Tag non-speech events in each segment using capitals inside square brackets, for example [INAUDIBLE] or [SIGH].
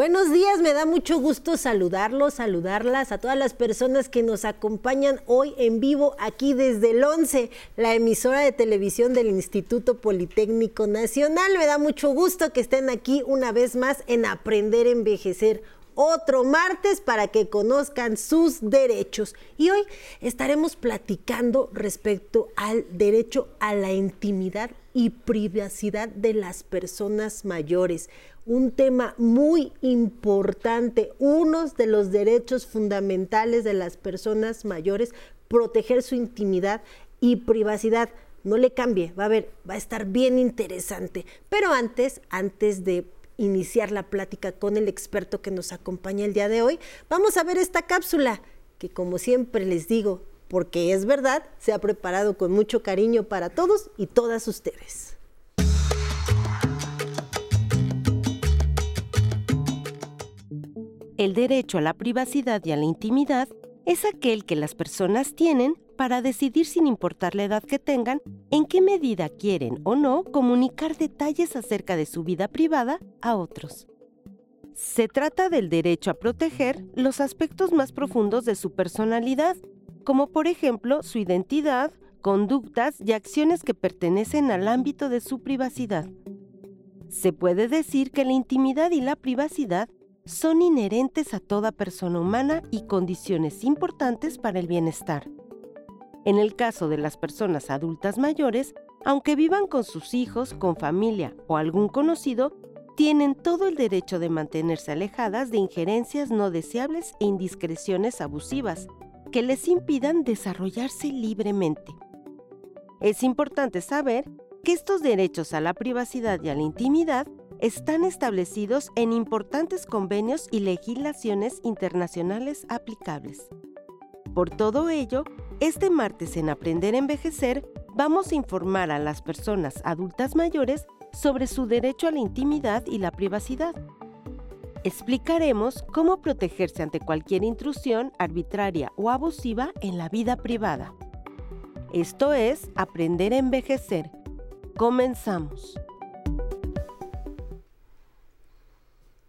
Buenos días, me da mucho gusto saludarlos, saludarlas a todas las personas que nos acompañan hoy en vivo aquí desde el 11, la emisora de televisión del Instituto Politécnico Nacional. Me da mucho gusto que estén aquí una vez más en Aprender a Envejecer otro martes para que conozcan sus derechos. Y hoy estaremos platicando respecto al derecho a la intimidad y privacidad de las personas mayores un tema muy importante, uno de los derechos fundamentales de las personas mayores, proteger su intimidad y privacidad. No le cambie, va a ver, va a estar bien interesante. Pero antes, antes de iniciar la plática con el experto que nos acompaña el día de hoy, vamos a ver esta cápsula que como siempre les digo, porque es verdad, se ha preparado con mucho cariño para todos y todas ustedes. El derecho a la privacidad y a la intimidad es aquel que las personas tienen para decidir sin importar la edad que tengan en qué medida quieren o no comunicar detalles acerca de su vida privada a otros. Se trata del derecho a proteger los aspectos más profundos de su personalidad, como por ejemplo su identidad, conductas y acciones que pertenecen al ámbito de su privacidad. Se puede decir que la intimidad y la privacidad son inherentes a toda persona humana y condiciones importantes para el bienestar. En el caso de las personas adultas mayores, aunque vivan con sus hijos, con familia o algún conocido, tienen todo el derecho de mantenerse alejadas de injerencias no deseables e indiscreciones abusivas que les impidan desarrollarse libremente. Es importante saber que estos derechos a la privacidad y a la intimidad están establecidos en importantes convenios y legislaciones internacionales aplicables. Por todo ello, este martes en Aprender a Envejecer vamos a informar a las personas adultas mayores sobre su derecho a la intimidad y la privacidad. Explicaremos cómo protegerse ante cualquier intrusión arbitraria o abusiva en la vida privada. Esto es Aprender a Envejecer. Comenzamos.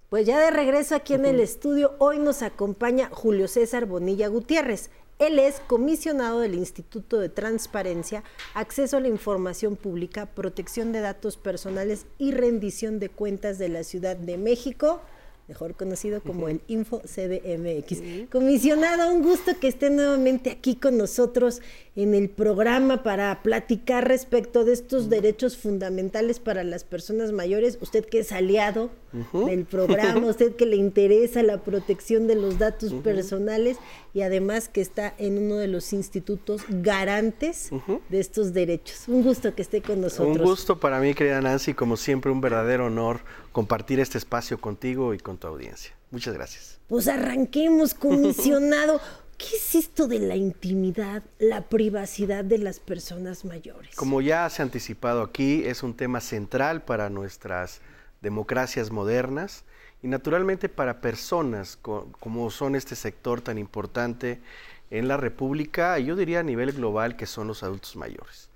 Pues ya de regreso aquí en el estudio, hoy nos acompaña Julio César Bonilla Gutiérrez. Él es comisionado del Instituto de Transparencia, Acceso a la Información Pública, Protección de Datos Personales y Rendición de Cuentas de la Ciudad de México mejor conocido como el Info CDMX. Comisionado, un gusto que esté nuevamente aquí con nosotros en el programa para platicar respecto de estos derechos fundamentales para las personas mayores. Usted que es aliado del programa, [LAUGHS] usted que le interesa la protección de los datos personales y además que está en uno de los institutos garantes de estos derechos. Un gusto que esté con nosotros. Un gusto para mí, querida Nancy, como siempre un verdadero honor compartir este espacio contigo y con tu audiencia. Muchas gracias. Pues arranquemos, comisionado. [LAUGHS] ¿Qué es esto de la intimidad, la privacidad de las personas mayores? Como ya se ha anticipado aquí, es un tema central para nuestras democracias modernas y naturalmente para personas como son este sector tan importante en la República, yo diría a nivel global que son los adultos mayores.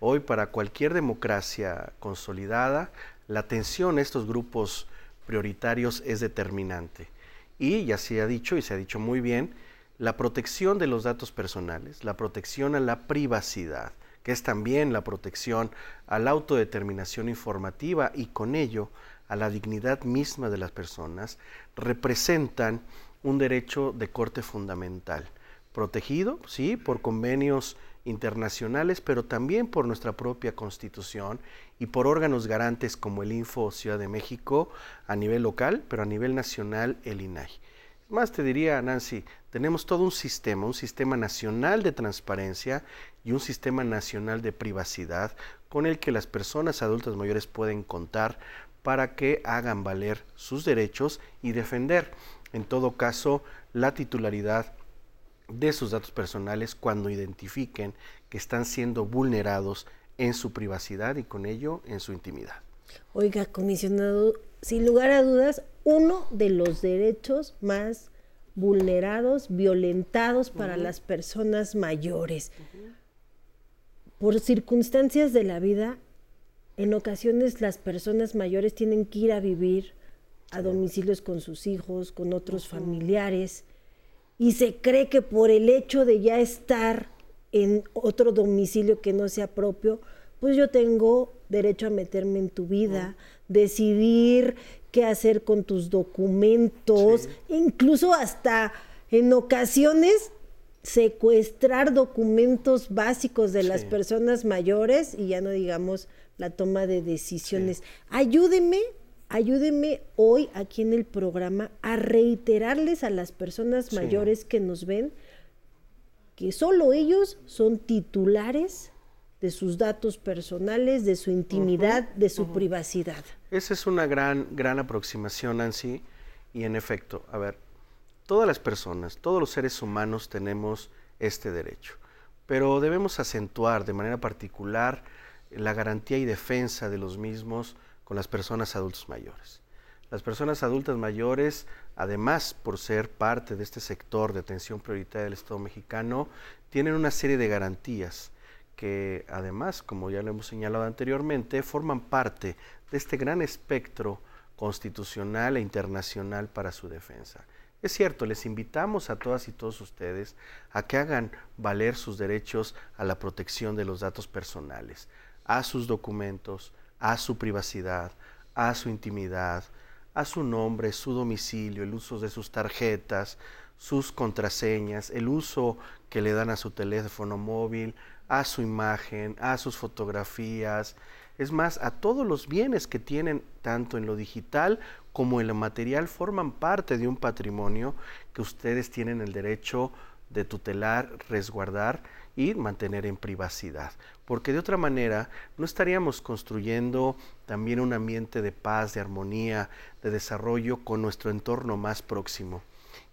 Hoy para cualquier democracia consolidada, la atención a estos grupos prioritarios es determinante. Y ya se ha dicho, y se ha dicho muy bien, la protección de los datos personales, la protección a la privacidad, que es también la protección a la autodeterminación informativa y con ello a la dignidad misma de las personas, representan un derecho de corte fundamental, protegido, sí, por convenios internacionales, pero también por nuestra propia constitución y por órganos garantes como el Info Ciudad de México a nivel local, pero a nivel nacional el INAI. Más te diría, Nancy, tenemos todo un sistema, un sistema nacional de transparencia y un sistema nacional de privacidad con el que las personas adultas mayores pueden contar para que hagan valer sus derechos y defender, en todo caso, la titularidad de sus datos personales cuando identifiquen que están siendo vulnerados en su privacidad y con ello en su intimidad. Oiga, comisionado, sin lugar a dudas, uno de los derechos más vulnerados, violentados para las personas mayores. Por circunstancias de la vida, en ocasiones las personas mayores tienen que ir a vivir a domicilios con sus hijos, con otros familiares, y se cree que por el hecho de ya estar en otro domicilio que no sea propio, pues yo tengo derecho a meterme en tu vida, decidir qué hacer con tus documentos, incluso hasta en ocasiones secuestrar documentos básicos de las personas mayores y ya no digamos la toma de decisiones. Ayúdeme, ayúdeme hoy aquí en el programa a reiterarles a las personas mayores que nos ven que solo ellos son titulares de sus datos personales, de su intimidad, de su privacidad. Esa es una gran, gran aproximación, Nancy, y en efecto, a ver, todas las personas, todos los seres humanos tenemos este derecho, pero debemos acentuar de manera particular la garantía y defensa de los mismos con las personas adultos mayores. Las personas adultas mayores, además por ser parte de este sector de atención prioritaria del Estado mexicano, tienen una serie de garantías que además, como ya lo hemos señalado anteriormente, forman parte de este gran espectro constitucional e internacional para su defensa. Es cierto, les invitamos a todas y todos ustedes a que hagan valer sus derechos a la protección de los datos personales, a sus documentos, a su privacidad, a su intimidad, a su nombre, su domicilio, el uso de sus tarjetas, sus contraseñas, el uso que le dan a su teléfono móvil, a su imagen, a sus fotografías, es más, a todos los bienes que tienen, tanto en lo digital como en lo material, forman parte de un patrimonio que ustedes tienen el derecho de tutelar, resguardar y mantener en privacidad. Porque de otra manera no estaríamos construyendo también un ambiente de paz, de armonía, de desarrollo con nuestro entorno más próximo.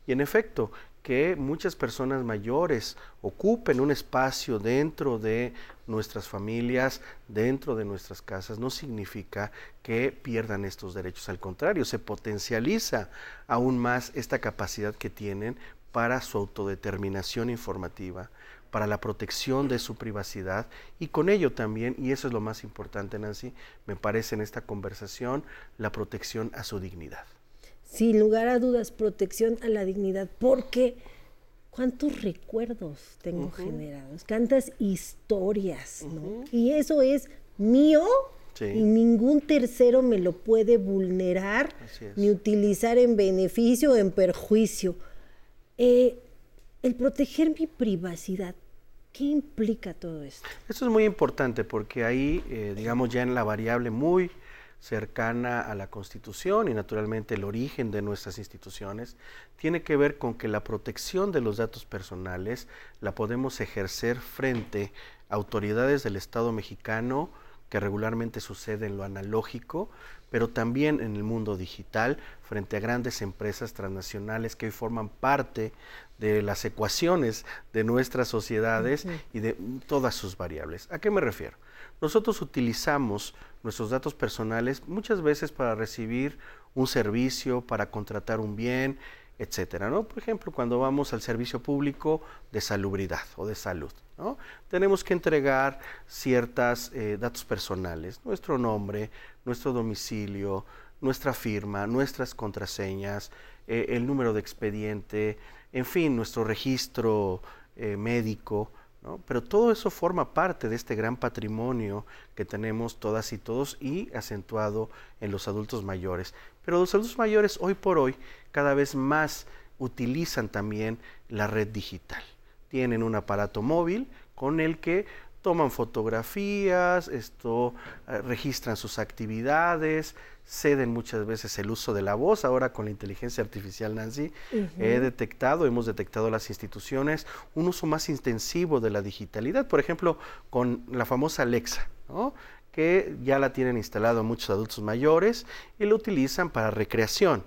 Y en efecto, que muchas personas mayores ocupen un espacio dentro de nuestras familias, dentro de nuestras casas, no significa que pierdan estos derechos. Al contrario, se potencializa aún más esta capacidad que tienen para su autodeterminación informativa, para la protección de su privacidad y con ello también, y eso es lo más importante Nancy, me parece en esta conversación, la protección a su dignidad sin lugar a dudas, protección a la dignidad, porque cuántos recuerdos tengo generados, cuántas historias, ¿no? Y eso es mío y ningún tercero me lo puede vulnerar ni utilizar en beneficio o en perjuicio. Eh, el proteger mi privacidad, ¿qué implica todo esto? Eso es muy importante porque ahí, eh, digamos, ya en la variable muy cercana a la Constitución y naturalmente el origen de nuestras instituciones, tiene que ver con que la protección de los datos personales la podemos ejercer frente a autoridades del Estado mexicano, que regularmente sucede en lo analógico, pero también en el mundo digital, frente a grandes empresas transnacionales que hoy forman parte de las ecuaciones de nuestras sociedades y de todas sus variables. ¿A qué me refiero? Nosotros utilizamos nuestros datos personales muchas veces para recibir un servicio, para contratar un bien, etcétera, ¿no? Por ejemplo, cuando vamos al servicio público de salubridad o de salud, ¿no? Tenemos que entregar ciertos eh, datos personales, nuestro nombre, nuestro domicilio, nuestra firma, nuestras contraseñas, eh, el número de expediente, en fin, nuestro registro eh, médico, pero todo eso forma parte de este gran patrimonio que tenemos todas y todos y acentuado en los adultos mayores. Pero los adultos mayores hoy por hoy cada vez más utilizan también la red digital. Tienen un aparato móvil con el que toman fotografías, esto eh, registran sus actividades, ceden muchas veces el uso de la voz. Ahora con la inteligencia artificial, Nancy, he detectado, hemos detectado las instituciones un uso más intensivo de la digitalidad, por ejemplo, con la famosa Alexa, que ya la tienen instalado muchos adultos mayores y lo utilizan para recreación.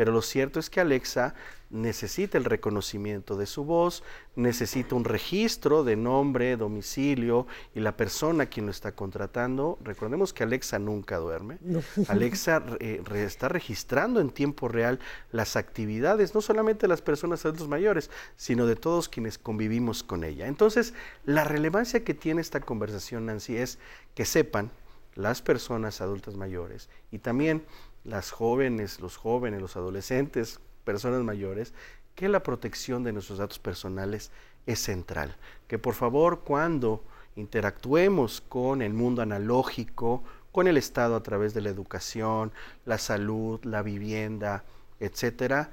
Pero lo cierto es que Alexa necesita el reconocimiento de su voz, necesita un registro de nombre, domicilio y la persona quien lo está contratando. Recordemos que Alexa nunca duerme. [LAUGHS] Alexa eh, está registrando en tiempo real las actividades, no solamente de las personas adultos mayores, sino de todos quienes convivimos con ella. Entonces, la relevancia que tiene esta conversación, Nancy, es que sepan las personas adultas mayores y también las jóvenes, los jóvenes, los adolescentes, personas mayores, que la protección de nuestros datos personales es central. Que por favor cuando interactuemos con el mundo analógico, con el Estado a través de la educación, la salud, la vivienda, etcétera,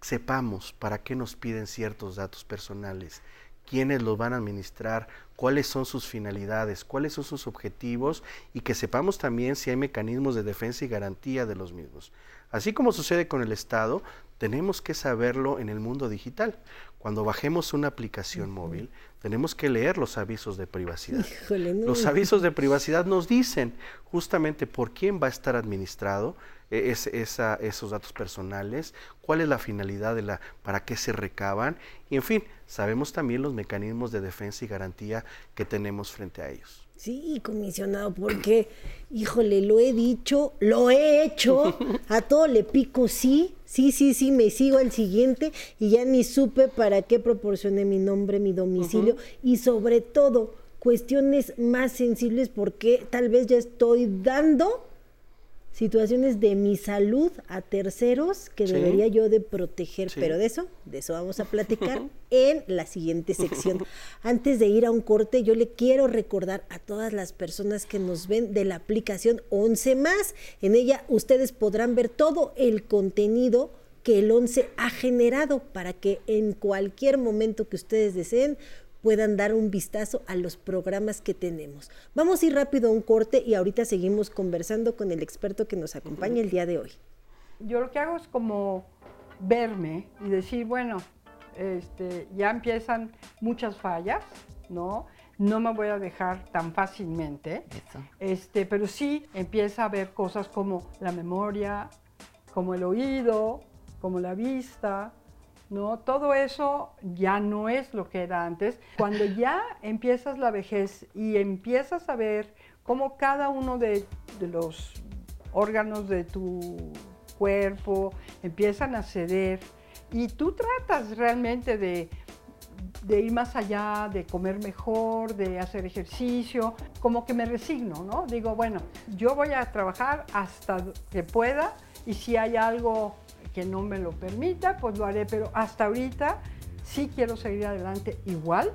sepamos para qué nos piden ciertos datos personales, quiénes los van a administrar, cuáles son sus finalidades, cuáles son sus objetivos y que sepamos también si hay mecanismos de defensa y garantía de los mismos. Así como sucede con el Estado, tenemos que saberlo en el mundo digital. Cuando bajemos una aplicación móvil, tenemos que leer los avisos de privacidad. Los avisos de privacidad nos dicen justamente por quién va a estar administrado e, esos datos personales, cuál es la finalidad de la, para qué se recaban y en fin, sabemos también los mecanismos de defensa y garantía que tenemos frente a ellos. Sí, comisionado, porque, [CLEARS THROAT] híjole, lo he dicho, lo he hecho, a todo le pico sí, sí, sí, sí, me sigo al siguiente y ya ni supe para qué proporcioné mi nombre, mi domicilio y sobre todo cuestiones más sensibles porque tal vez ya estoy dando situaciones de mi salud a terceros que debería yo de proteger, pero de eso, de eso vamos a platicar [LAUGHS] en la siguiente sección. Antes de ir a un corte, yo le quiero recordar a todas las personas que nos ven de la aplicación 11 más. En ella ustedes podrán ver todo el contenido que el 11 ha generado para que en cualquier momento que ustedes deseen puedan dar un vistazo a los programas que tenemos. Vamos a ir rápido a un corte y ahorita seguimos conversando con el experto que nos acompaña el día de hoy. Yo lo que hago es como verme y decir, bueno, este, ya empiezan muchas fallas, ¿no? No me voy a dejar tan fácilmente. Este, pero sí empieza a ver cosas como la memoria, como el oído, como la vista, ¿no? Todo eso ya no es lo que era antes. Cuando ya empiezas la vejez y empiezas a ver cómo cada uno de, los órganos de tu cuerpo empiezan a ceder y tú tratas realmente de, de ir más allá, de comer mejor, de hacer ejercicio, como que me resigno, ¿no? Digo, bueno, yo voy a trabajar hasta que pueda y si hay algo que no me lo permita, pues lo haré, pero hasta ahorita sí quiero seguir adelante igual.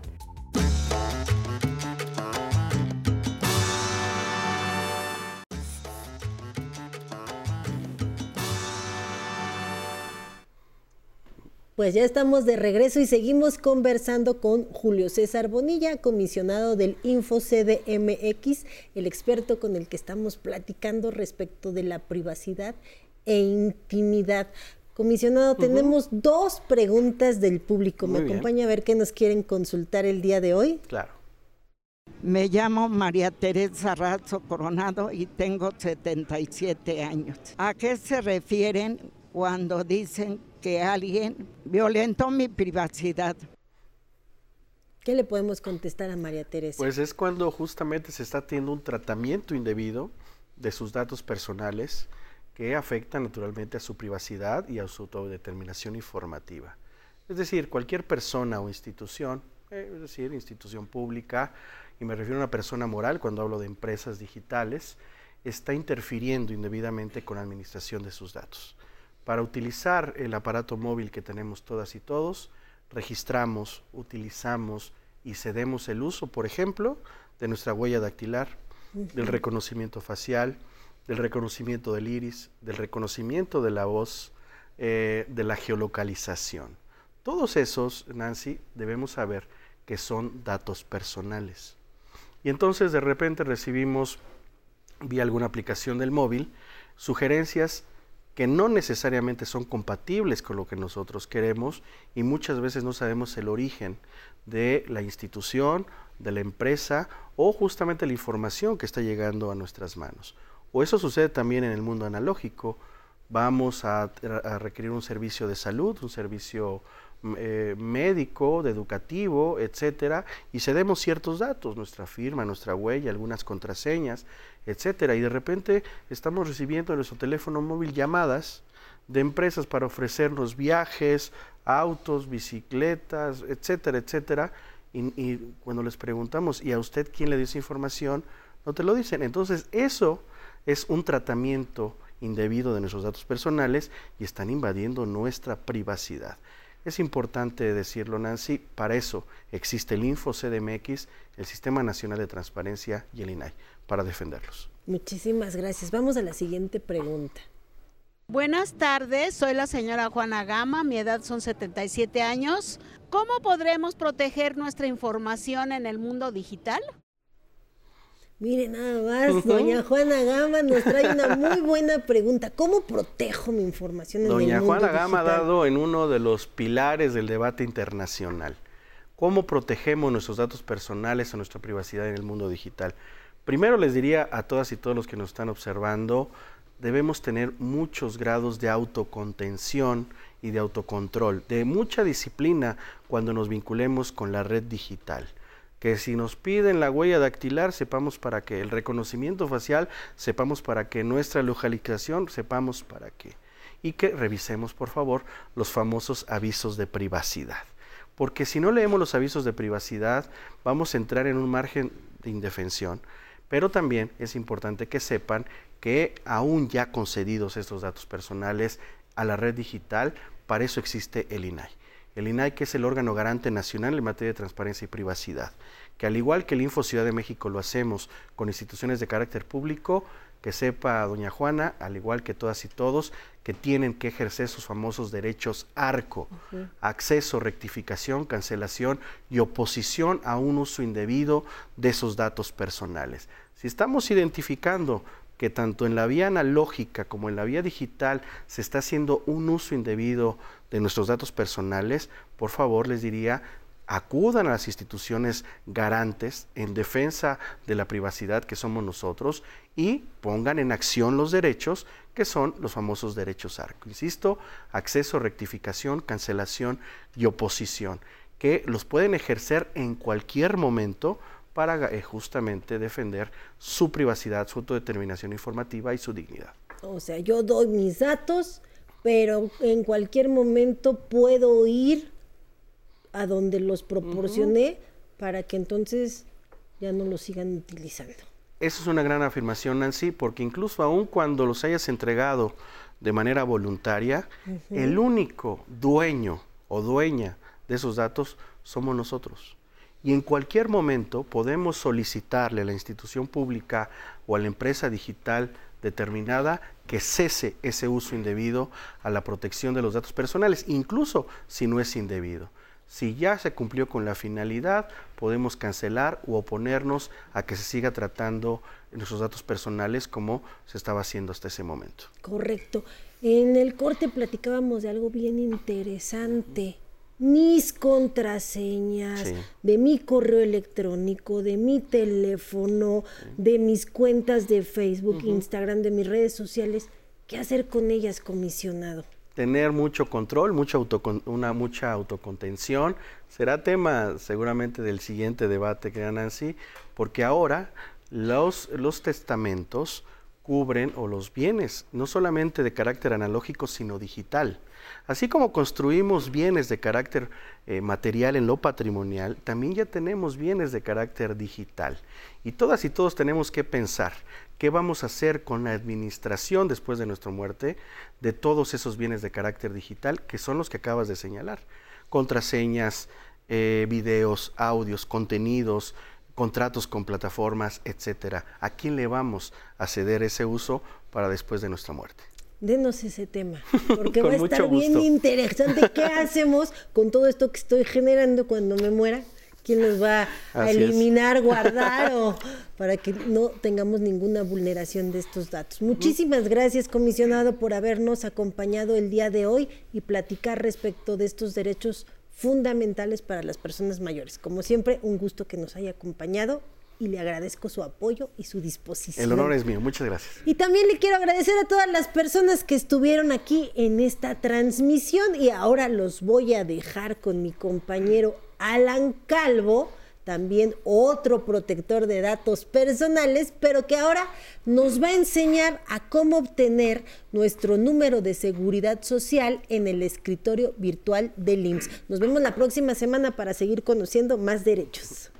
Pues ya estamos de regreso y seguimos conversando con Julio César Bonilla, comisionado del InfoCDMX, el experto con el que estamos platicando respecto de la privacidad e intimidad. Comisionado, tenemos dos preguntas del público. ¿Me acompaña a ver qué nos quieren consultar el día de hoy? Claro. Me llamo María Teresa Razzo Coronado y tengo 77 años. ¿A qué se refieren cuando dicen que alguien violentó mi privacidad? ¿Qué le podemos contestar a María Teresa? Pues es cuando justamente se está teniendo un tratamiento indebido de sus datos personales que afecta naturalmente a su privacidad y a su autodeterminación informativa. Es decir, cualquier persona o institución, eh, es decir, institución pública, y me refiero a una persona moral cuando hablo de empresas digitales, está interfiriendo indebidamente con la administración de sus datos. Para utilizar el aparato móvil que tenemos todas y todos, registramos, utilizamos y cedemos el uso, por ejemplo, de nuestra huella dactilar, del reconocimiento facial, del reconocimiento del iris, del reconocimiento de la voz, eh, de la geolocalización. Todos esos, Nancy, debemos saber que son datos personales. Y entonces de repente recibimos vía alguna aplicación del móvil sugerencias que no necesariamente son compatibles con lo que nosotros queremos y muchas veces no sabemos el origen de la institución, de la empresa o justamente la información que está llegando a nuestras manos. O eso sucede también en el mundo analógico. Vamos a, requerir un servicio de salud, un servicio mm, eh, médico, de educativo, etcétera, y cedemos ciertos datos, nuestra firma, nuestra huella, algunas contraseñas, etcétera, y de repente estamos recibiendo en nuestro teléfono móvil llamadas de empresas para ofrecernos viajes, autos, bicicletas, etcétera, etcétera, y, y cuando les preguntamos, ¿y a usted quién le dio esa información? No te lo dicen. Entonces, eso es un tratamiento indebido de nuestros datos personales y están invadiendo nuestra privacidad. Es importante decirlo, Nancy, para eso existe el Info CDMX, el Sistema Nacional de Transparencia y el INAI, para defenderlos. Muchísimas gracias. Vamos a la siguiente pregunta. Buenas tardes, soy la señora Juana Gama, mi edad son 77 años. ¿Cómo podremos proteger nuestra información en el mundo digital? Mire nada más, doña Juana Gama nos trae una muy buena pregunta. ¿Cómo protejo mi información en doña el mundo Juana Gama ha dado en uno de los pilares del debate internacional. ¿Cómo protegemos nuestros datos personales o nuestra privacidad en el mundo digital? Primero les diría a todas y todos los que nos están observando, debemos tener muchos grados de autocontención y de autocontrol, de mucha disciplina cuando nos vinculemos con la red digital que si nos piden la huella dactilar, sepamos para qué, el reconocimiento facial, sepamos para qué, nuestra localización, sepamos para qué. Y que revisemos, por favor, los famosos avisos de privacidad. Porque si no leemos los avisos de privacidad, vamos a entrar en un margen de indefensión. Pero también es importante que sepan que aún ya concedidos estos datos personales a la red digital, para eso existe el INAI el INAI, que es el órgano garante nacional en materia de transparencia y privacidad, que al igual que el Info Ciudad de México lo hacemos con instituciones de carácter público, que sepa doña Juana, al igual que todas y todos, que tienen que ejercer sus famosos derechos ARCO, acceso, rectificación, cancelación y oposición a un uso indebido de esos datos personales. Si estamos identificando que tanto en la vía analógica como en la vía digital se está haciendo un uso indebido de nuestros datos personales, por favor les diría, acudan a las instituciones garantes en defensa de la privacidad que somos nosotros y pongan en acción los derechos que son los famosos derechos ARCO. Insisto, acceso, rectificación, cancelación y oposición, que los pueden ejercer en cualquier momento para eh, justamente defender su privacidad, su autodeterminación informativa y su dignidad. O sea, yo doy mis datos, pero en cualquier momento puedo ir a donde los proporcioné para que entonces ya no los sigan utilizando. Esa es una gran afirmación, Nancy, porque incluso aun cuando los hayas entregado de manera voluntaria, el único dueño o dueña de esos datos somos nosotros. Y en cualquier momento podemos solicitarle a la institución pública o a la empresa digital determinada que cese ese uso indebido a la protección de los datos personales, incluso si no es indebido. Si ya se cumplió con la finalidad, podemos cancelar u oponernos a que se siga tratando nuestros datos personales como se estaba haciendo hasta ese momento. Correcto. En el corte platicábamos de algo bien interesante. Mis contraseñas, Sí. de mi correo electrónico, de mi teléfono, de mis cuentas de Facebook, Instagram, de mis redes sociales. ¿Qué hacer con ellas, comisionado? tener mucho control, mucha autocon- una mucha autocontención. Será tema seguramente del siguiente debate que Nancy, porque ahora los, los testamentos cubren o los bienes, no solamente de carácter analógico, sino digital. Así como construimos bienes de carácter eh, material en lo patrimonial, también ya tenemos bienes de carácter digital. Y todas y todos tenemos que pensar qué vamos a hacer con la administración después de nuestra muerte de todos esos bienes de carácter digital que son los que acabas de señalar. Contraseñas, eh, videos, audios, contenidos, contratos con plataformas, etcétera. ¿A quién le vamos a ceder ese uso para después de nuestra muerte? Denos ese tema, [LAUGHS] porque va a estar bien gusto. interesante. ¿Qué [LAUGHS] hacemos con todo esto que estoy generando cuando me muera? ¿Quién los va a Así es. eliminar, [LAUGHS] guardar o para que no tengamos ninguna vulneración de estos datos? Muchísimas gracias, comisionado, por habernos acompañado el día de hoy y platicar respecto de estos derechos fundamentales para las personas mayores. Como siempre, un gusto que nos haya acompañado y le agradezco su apoyo y su disposición. El honor es mío. Muchas gracias. Y también le quiero agradecer a todas las personas que estuvieron aquí en esta transmisión y ahora los voy a dejar con mi compañero Alan Calvo, también otro protector de datos personales, pero que ahora nos va a enseñar a cómo obtener nuestro número de seguridad social en el escritorio virtual del IMSS. Nos vemos la próxima semana para seguir conociendo más derechos.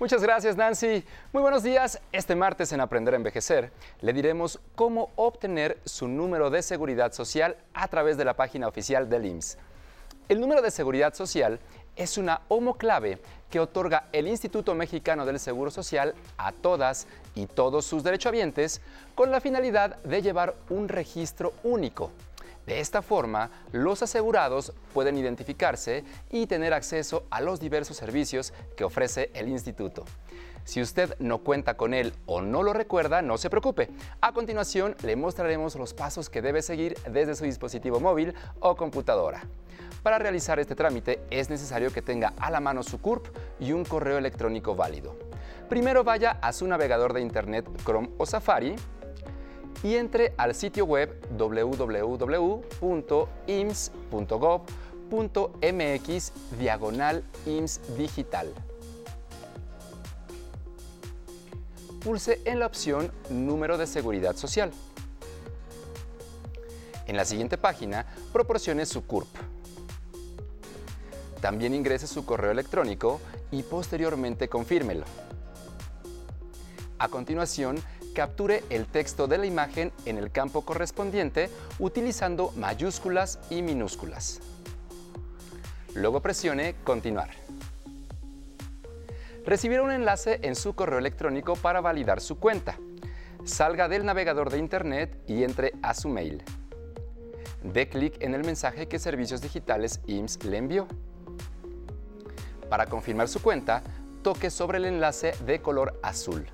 Muchas gracias, Nancy. Muy buenos días. Este martes en Aprender a Envejecer le diremos cómo obtener su número de seguridad social a través de la página oficial del IMSS. El número de seguridad social es una homoclave que otorga el Instituto Mexicano del Seguro Social a todas y todos sus derechohabientes con la finalidad de llevar un registro único de esta forma, los asegurados pueden identificarse y tener acceso a los diversos servicios que ofrece el instituto. Si usted no cuenta con él o no lo recuerda, no se preocupe. A continuación, le mostraremos los pasos que debe seguir desde su dispositivo móvil o computadora. Para realizar este trámite es necesario que tenga a la mano su CURP y un correo electrónico válido. Primero vaya a su navegador de Internet Chrome o Safari y entre al sitio web www.ims.gov.mx diagonal IMSS digital. Pulse en la opción Número de Seguridad Social. En la siguiente página, proporcione su CURP. También ingrese su correo electrónico y posteriormente confírmelo. A continuación, capture el texto de la imagen en el campo correspondiente utilizando mayúsculas y minúsculas. Luego presione Continuar. Recibirá un enlace en su correo electrónico para validar su cuenta. Salga del navegador de Internet y entre a su mail. Dé clic en el mensaje que Servicios Digitales IMSS le envió. Para confirmar su cuenta, toque sobre el enlace de color azul.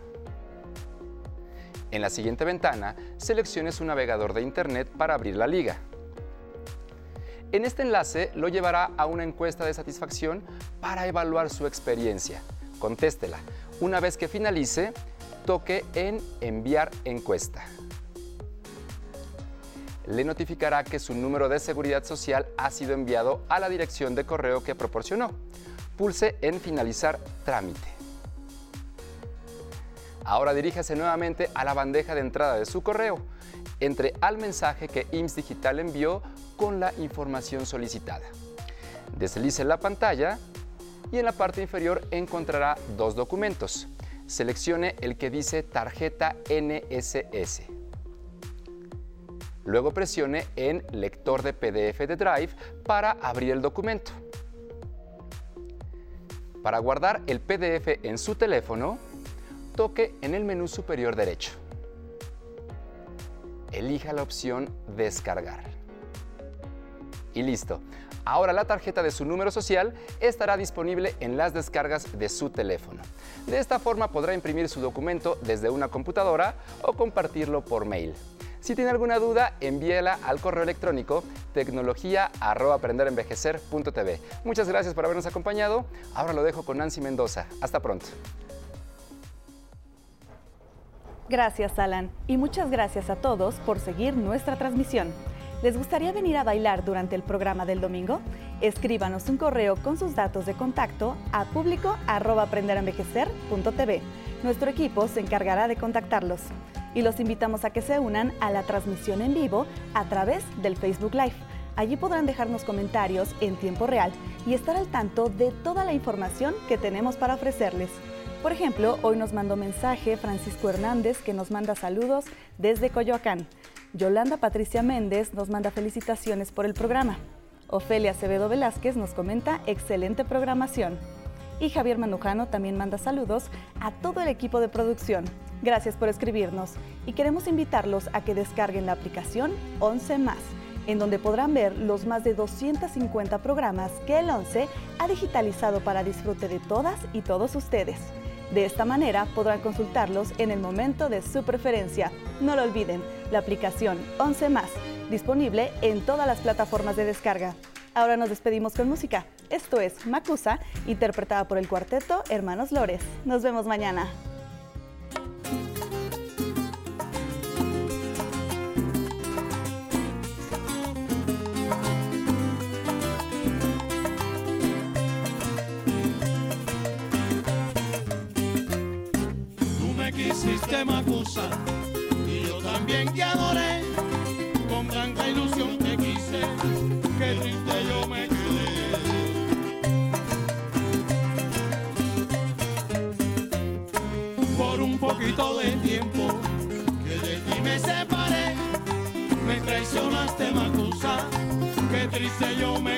En la siguiente ventana, seleccione su navegador de Internet para abrir la liga. En este enlace lo llevará a una encuesta de satisfacción para evaluar su experiencia. Contéstela. Una vez que finalice, toque en Enviar encuesta. Le notificará que su número de seguridad social ha sido enviado a la dirección de correo que proporcionó. Pulse en Finalizar trámite. Ahora diríjase nuevamente a la bandeja de entrada de su correo. Entre al mensaje que IMSS Digital envió con la información solicitada. Deslice la pantalla y en la parte inferior encontrará dos documentos. Seleccione el que dice tarjeta NSS. Luego presione en Lector de PDF de Drive para abrir el documento. Para guardar el PDF en su teléfono, toque en el menú superior derecho. Elija la opción Descargar. Y listo. Ahora la tarjeta de su número social estará disponible en las descargas de su teléfono. De esta forma podrá imprimir su documento desde una computadora o compartirlo por mail. Si tiene alguna duda, envíela al correo electrónico tecnología.aprenderenvejecer.tv. Muchas gracias por habernos acompañado. Ahora lo dejo con Nancy Mendoza. Hasta pronto. Gracias, Alan, y muchas gracias a todos por seguir nuestra transmisión. ¿Les gustaría venir a bailar durante el programa del domingo? Escríbanos un correo con sus datos de contacto a público.aprenderenvejecer.tv. Nuestro equipo se encargará de contactarlos y los invitamos a que se unan a la transmisión en vivo a través del Facebook Live. Allí podrán dejarnos comentarios en tiempo real y estar al tanto de toda la información que tenemos para ofrecerles. Por ejemplo, hoy nos mandó mensaje Francisco Hernández que nos manda saludos desde Coyoacán. Yolanda Patricia Méndez nos manda felicitaciones por el programa. Ofelia Acevedo Velázquez nos comenta excelente programación. Y Javier Manujano también manda saludos a todo el equipo de producción. Gracias por escribirnos y queremos invitarlos a que descarguen la aplicación 11 más, en donde podrán ver los más de 250 programas que el 11 ha digitalizado para disfrute de todas y todos ustedes. De esta manera podrán consultarlos en el momento de su preferencia. No lo olviden, la aplicación 11 más, disponible en todas las plataformas de descarga. Ahora nos despedimos con música. Esto es Macusa, interpretada por el cuarteto Hermanos Lores. Nos vemos mañana. me traicionaste, Macusa, qué triste yo me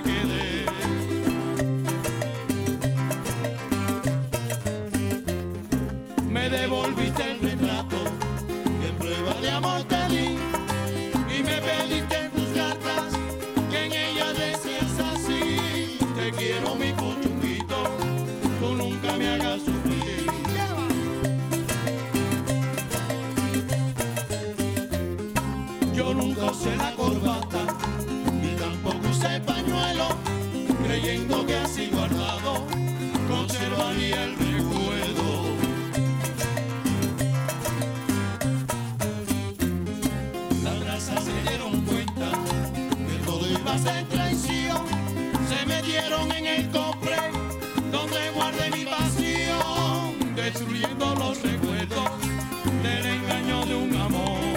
memoria el recuerdo. Las grasas se dieron cuenta que todo iba a ser traición. Se metieron en el cofre donde guardé mi pasión, destruyendo los recuerdos del engaño de un amor.